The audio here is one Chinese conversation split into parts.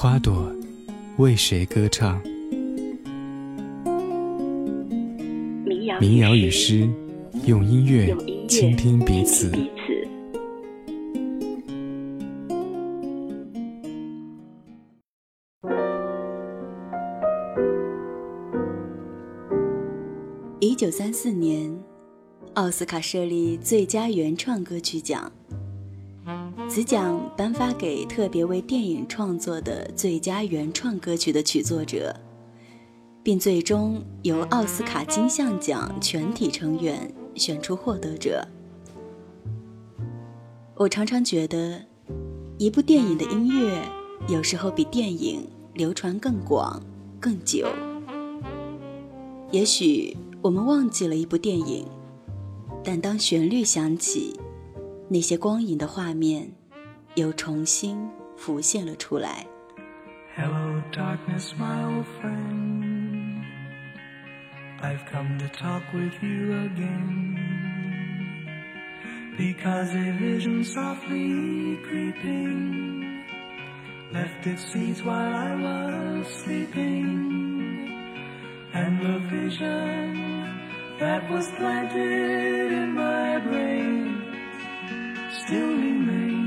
花朵为谁歌唱？民谣与诗，用音乐倾听彼此。一九三四年，奥斯卡设立最佳原创歌曲奖，此奖颁发给特别为电影创作的最佳原创歌曲的曲作者，并最终由奥斯卡金像奖全体成员选出获得者。我常常觉得，一部电影的音乐有时候比电影流传更广、更久。也许。我们忘记了一部电影，但当旋律响起，那些光影的画面又重新浮现了出来。Hello, darkness, my old friend. I've come to talk with you again. Because a vision softly creeping left its seeds while I was sleeping. And the vision that was planted in my brain still remains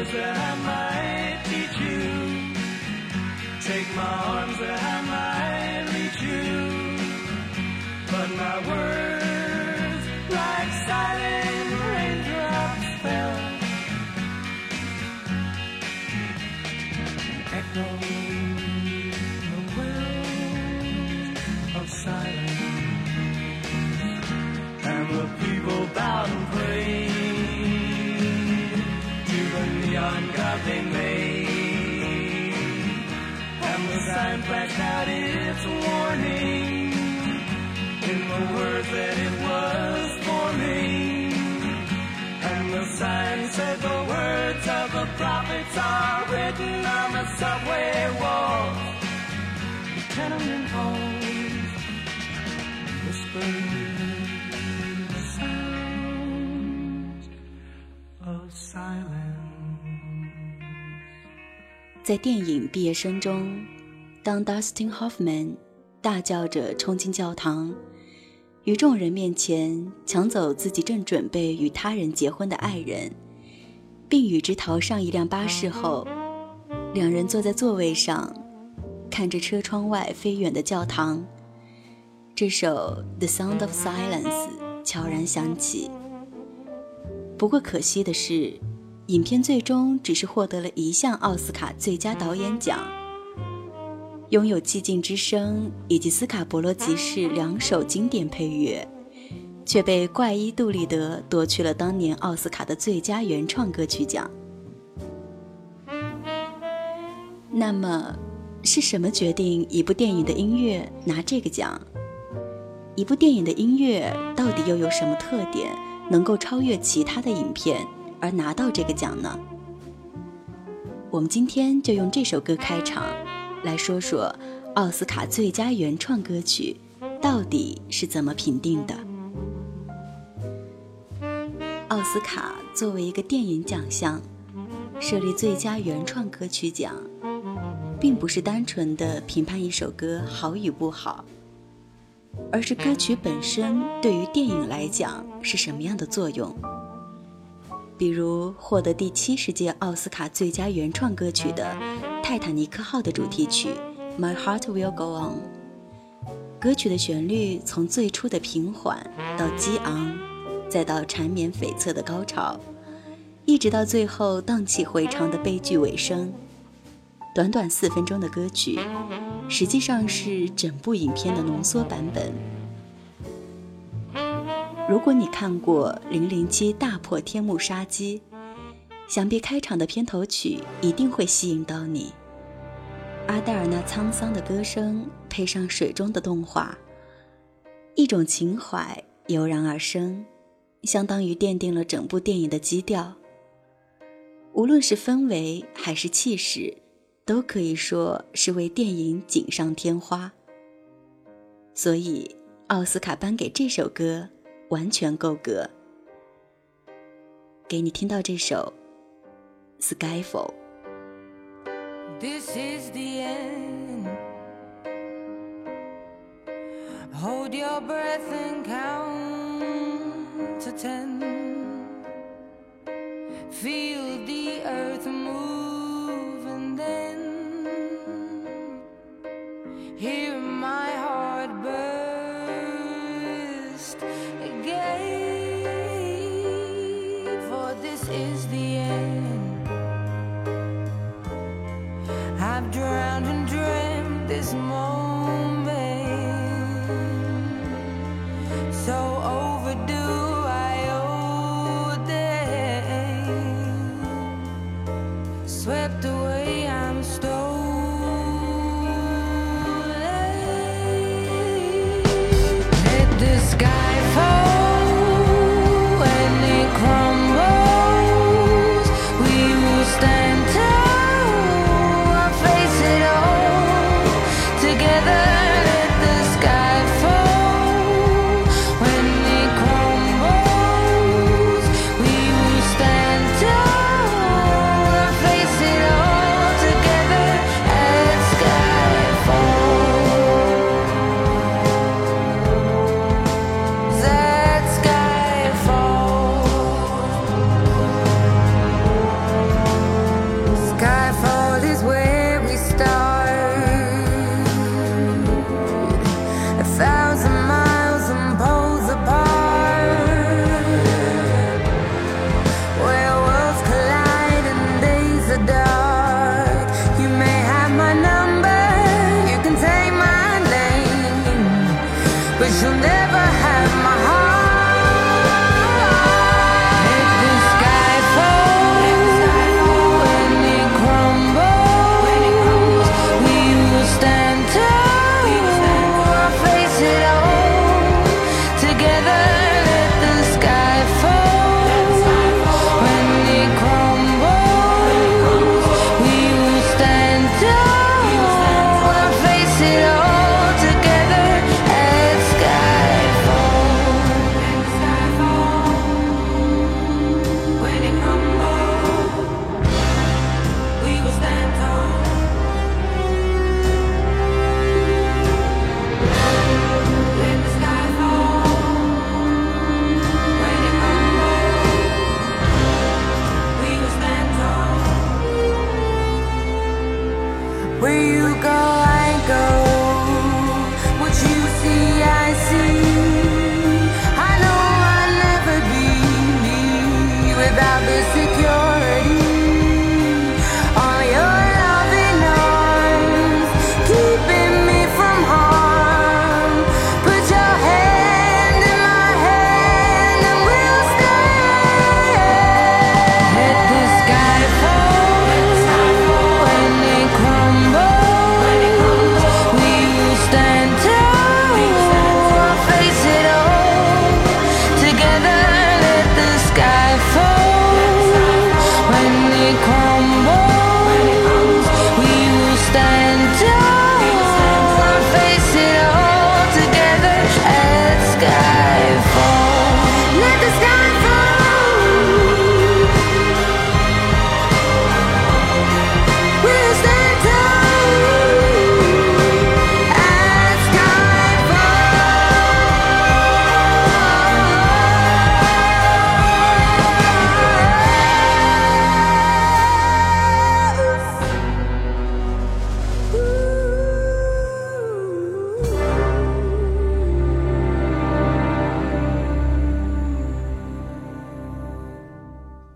words that I might teach you. Take my flash out its warning in the words that it was forming. And the sign said the words of the prophets are written on the subway walls, the tenement halls, whispered. 在电影毕业生中，当 Dustin Hoffman 大叫着冲进教堂，于众人面前抢走自己正准备与他人结婚的爱人，并与之逃上一辆巴士后，两人坐在座位上，看着车窗外飞远的教堂。这首《The Sound of Silence》悄然响起。不过可惜的是。影片最终只是获得了一项奥斯卡最佳导演奖。拥有寂静之声以及斯卡伯罗集市两首经典配乐，却被怪医杜立德夺去了当年奥斯卡的最佳原创歌曲奖。那么，是什么决定一部电影的音乐拿这个奖？一部电影的音乐到底又有什么特点，能够超越其他的影片而拿到这个奖呢？我们今天就用这首歌开场，来说说奥斯卡最佳原创歌曲到底是怎么评定的。奥斯卡作为一个电影奖项，设立最佳原创歌曲奖，并不是单纯的评判一首歌好与不好，而是歌曲本身对于电影来讲是什么样的作用。比如获得第七十届奥斯卡最佳原创歌曲的《泰坦尼克号》的主题曲《My Heart Will Go On》，歌曲的旋律从最初的平缓到激昂，再到缠绵悱恻的高潮，一直到最后荡气回肠的悲剧尾声。短短四分钟的歌曲，实际上是整部影片的浓缩版本。如果你看过《零零七大破天幕杀机》，想必开场的片头曲一定会吸引到你。阿黛尔那沧桑的歌声配上水中的动画，一种情怀油然而生，相当于奠定了整部电影的基调。无论是氛围还是气势，都可以说是为电影锦上添花。所以，奥斯卡颁给这首歌。完全够格，给你听到这首《Skyfall》。This is the end. Hold your breath and count to ten. Feel the earth move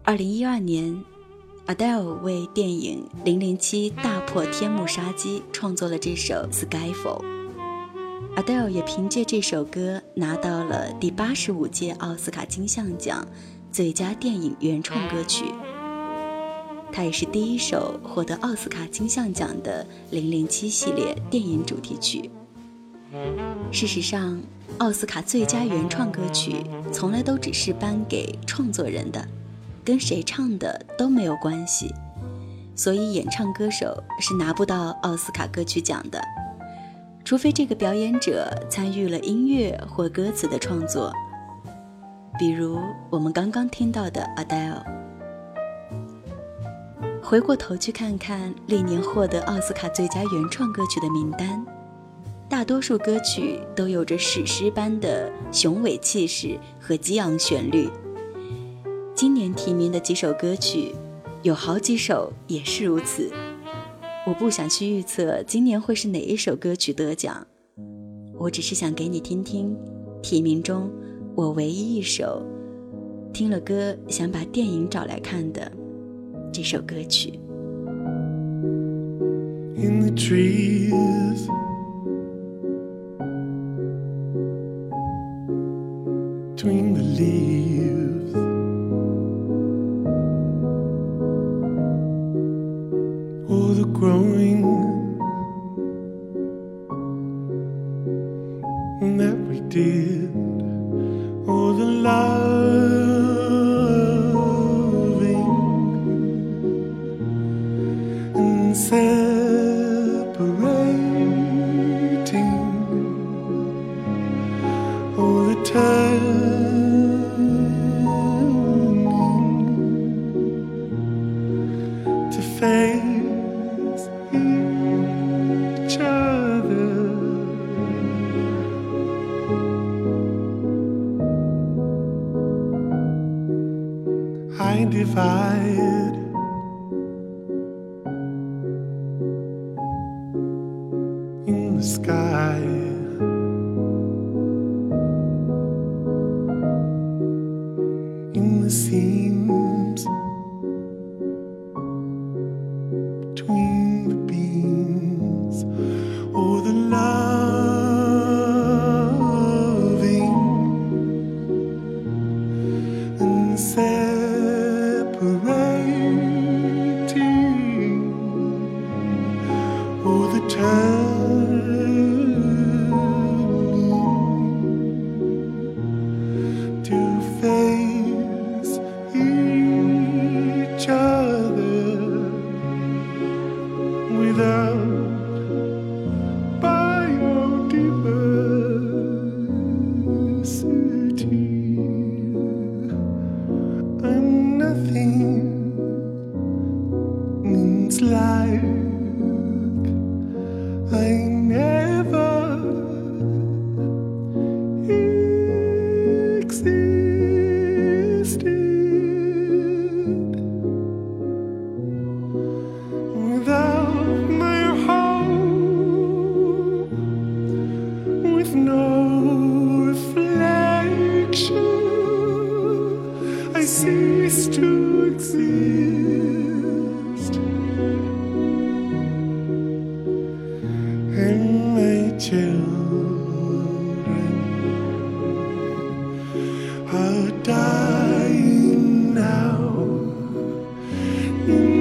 二零一二年，Adele 为电影《零零七：大破天幕杀机》创作了这首《Skyfall》。Adele 也凭借这首歌拿到了第八十五届奥斯卡金像奖最佳电影原创歌曲。它也是第一首获得奥斯卡金像奖的《零零七》系列电影主题曲。事实上，奥斯卡最佳原创歌曲从来都只是颁给创作人的，跟谁唱的都没有关系，所以演唱歌手是拿不到奥斯卡歌曲奖的。除非这个表演者参与了音乐或歌词的创作，比如我们刚刚听到的 Adele。回过头去看看历年获得奥斯卡最佳原创歌曲的名单，大多数歌曲都有着史诗般的雄伟气势和激昂旋律。今年提名的几首歌曲有好几首也是如此。我不想去预测今年会是哪一首歌曲得奖。我只是想给你听听提名中我唯一一首听了歌想把电影找来看的这首歌曲。In the trees.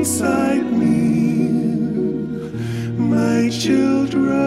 inside me, my children.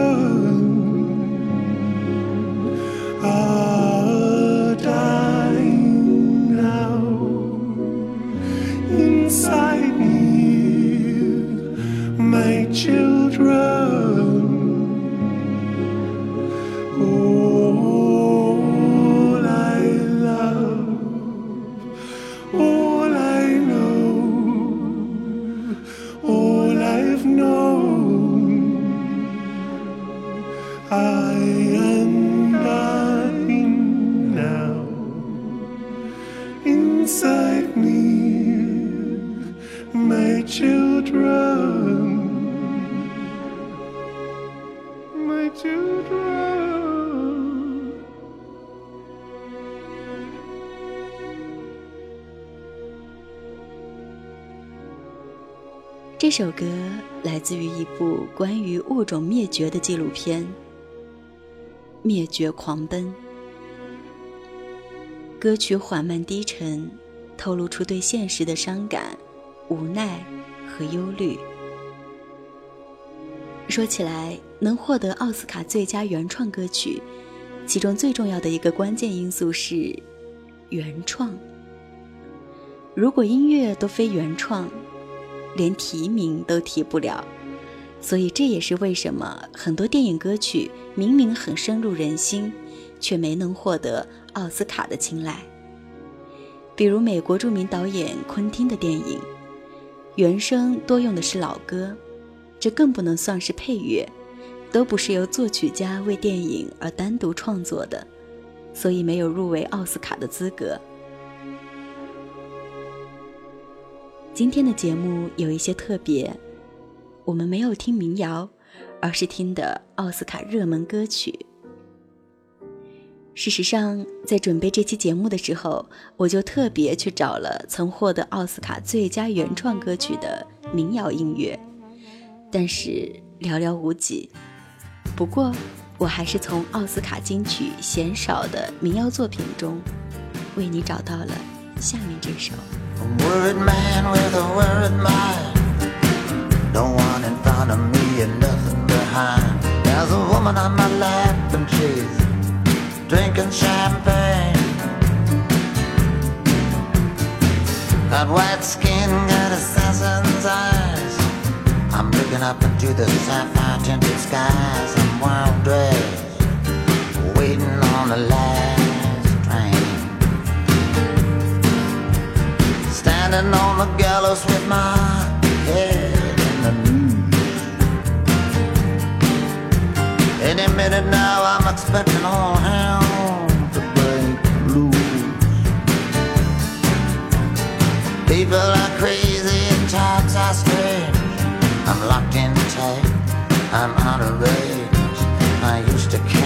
这首歌来自于一部关于物种灭绝的纪录片《灭绝狂奔》。歌曲缓慢低沉，透露出对现实的伤感、无奈和忧虑。说起来，能获得奥斯卡最佳原创歌曲，其中最重要的一个关键因素是原创。如果音乐都非原创，连提名都提不了。所以这也是为什么很多电影歌曲明明很深入人心，却没能获得奥斯卡的青睐。比如美国著名导演昆汀的电影，原声多用的是老歌。这更不能算是配乐，都不是由作曲家为电影而单独创作的，所以没有入围奥斯卡的资格。今天的节目有一些特别，我们没有听民谣，而是听的奥斯卡热门歌曲。事实上，在准备这期节目的时候，我就特别去找了曾获得奥斯卡最佳原创歌曲的民谣音乐。但是寥寥无几。不过，我还是从奥斯卡金曲鲜少的民谣作品中，为你找到了下面这首。A worried man with a worried mind. No one in front of me and nothing behind. There's a woman on my lap and she's drinking champagne. That white skin got assassin's eyes. I'm looking up into the sapphire tinted skies. I'm wild dressed, waiting on the light. Standing on the gallows with my head in the noose. Any minute now, I'm expecting all hell to break loose. People are crazy and times are strange. I'm locked in tight, I'm out of range. I used to care,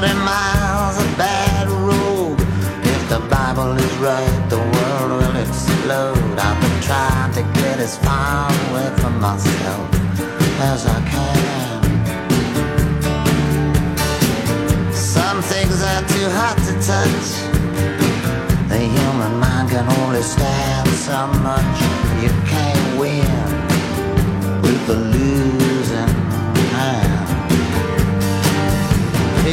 40 miles of bad road. If the Bible is right, the world will explode. I've been trying to get as far away from myself as I can. Some things are too hot to touch. The human mind can only stand so much. You can't win with the losing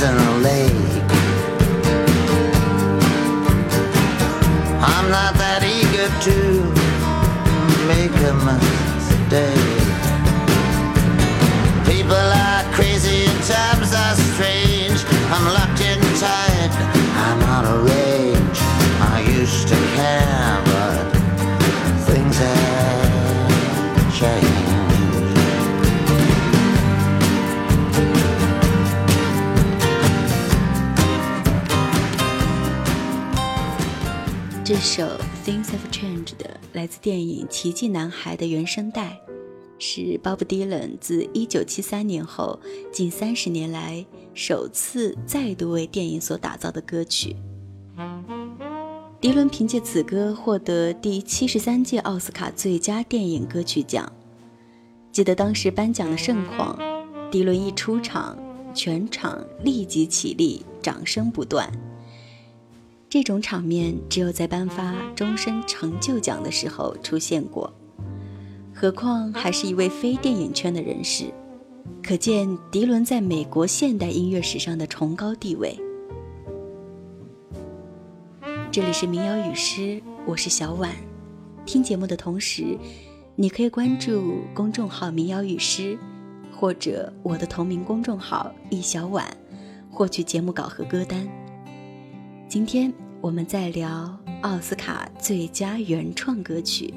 In a lake. 首《Things Have Changed》的来自电影《奇迹男孩》的原声带，是 Bob Dylan 自1973年后近三十年来首次再度为电影所打造的歌曲。迪伦凭借此歌获得第七十三届奥斯卡最佳电影歌曲奖。记得当时颁奖的盛况，迪伦一出场，全场立即起立，掌声不断。这种场面只有在颁发终身成就奖的时候出现过，何况还是一位非电影圈的人士，可见迪伦在美国现代音乐史上的崇高地位。这里是民谣与诗，我是小婉。听节目的同时，你可以关注公众号“民谣与诗”，或者我的同名公众号“易小婉”，获取节目稿和歌单。今天我们在聊奥斯卡最佳原创歌曲。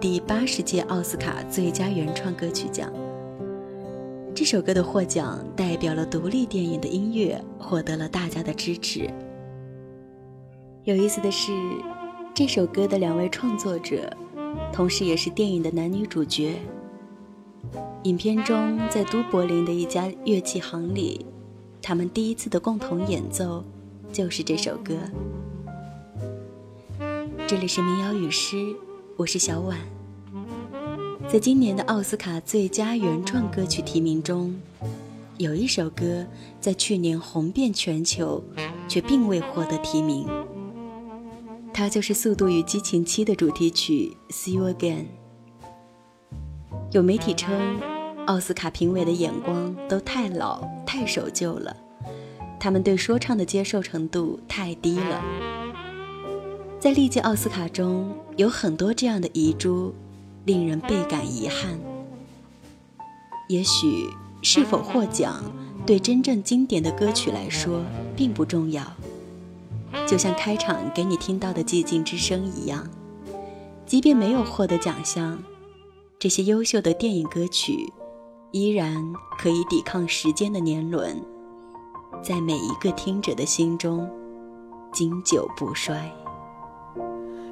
第八十届奥斯卡最佳原创歌曲奖。这首歌的获奖代表了独立电影的音乐获得了大家的支持。有意思的是，这首歌的两位创作者，同时也是电影的男女主角。影片中，在都柏林的一家乐器行里，他们第一次的共同演奏就是这首歌。这里是民谣与诗，我是小婉。在今年的奥斯卡最佳原创歌曲提名中，有一首歌在去年红遍全球，却并未获得提名。它就是《速度与激情七》的主题曲《See You Again》。有媒体称，奥斯卡评委的眼光都太老、太守旧了，他们对说唱的接受程度太低了。在历届奥斯卡中，有很多这样的遗珠。令人倍感遗憾。也许是否获奖，对真正经典的歌曲来说并不重要。就像开场给你听到的《寂静之声》一样，即便没有获得奖项，这些优秀的电影歌曲依然可以抵抗时间的年轮，在每一个听者的心中经久不衰。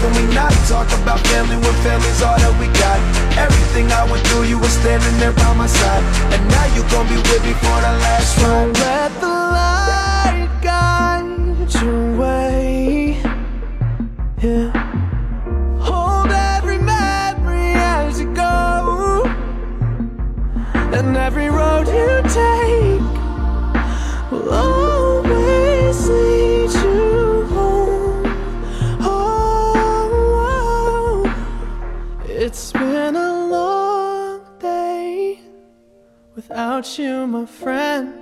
Can we not talk about family when family's all that we got? Everything I went through, you were standing there by my side. And now you gon' be with me for the last ride. Let the light guide your way. Yeah. Hold every memory as you go. And every road you take you, my friend.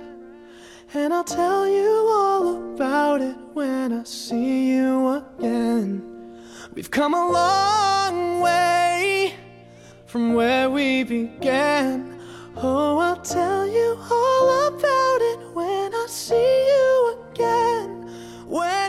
And I'll tell you all about it when I see you again. We've come a long way from where we began. Oh, I'll tell you all about it when I see you again. When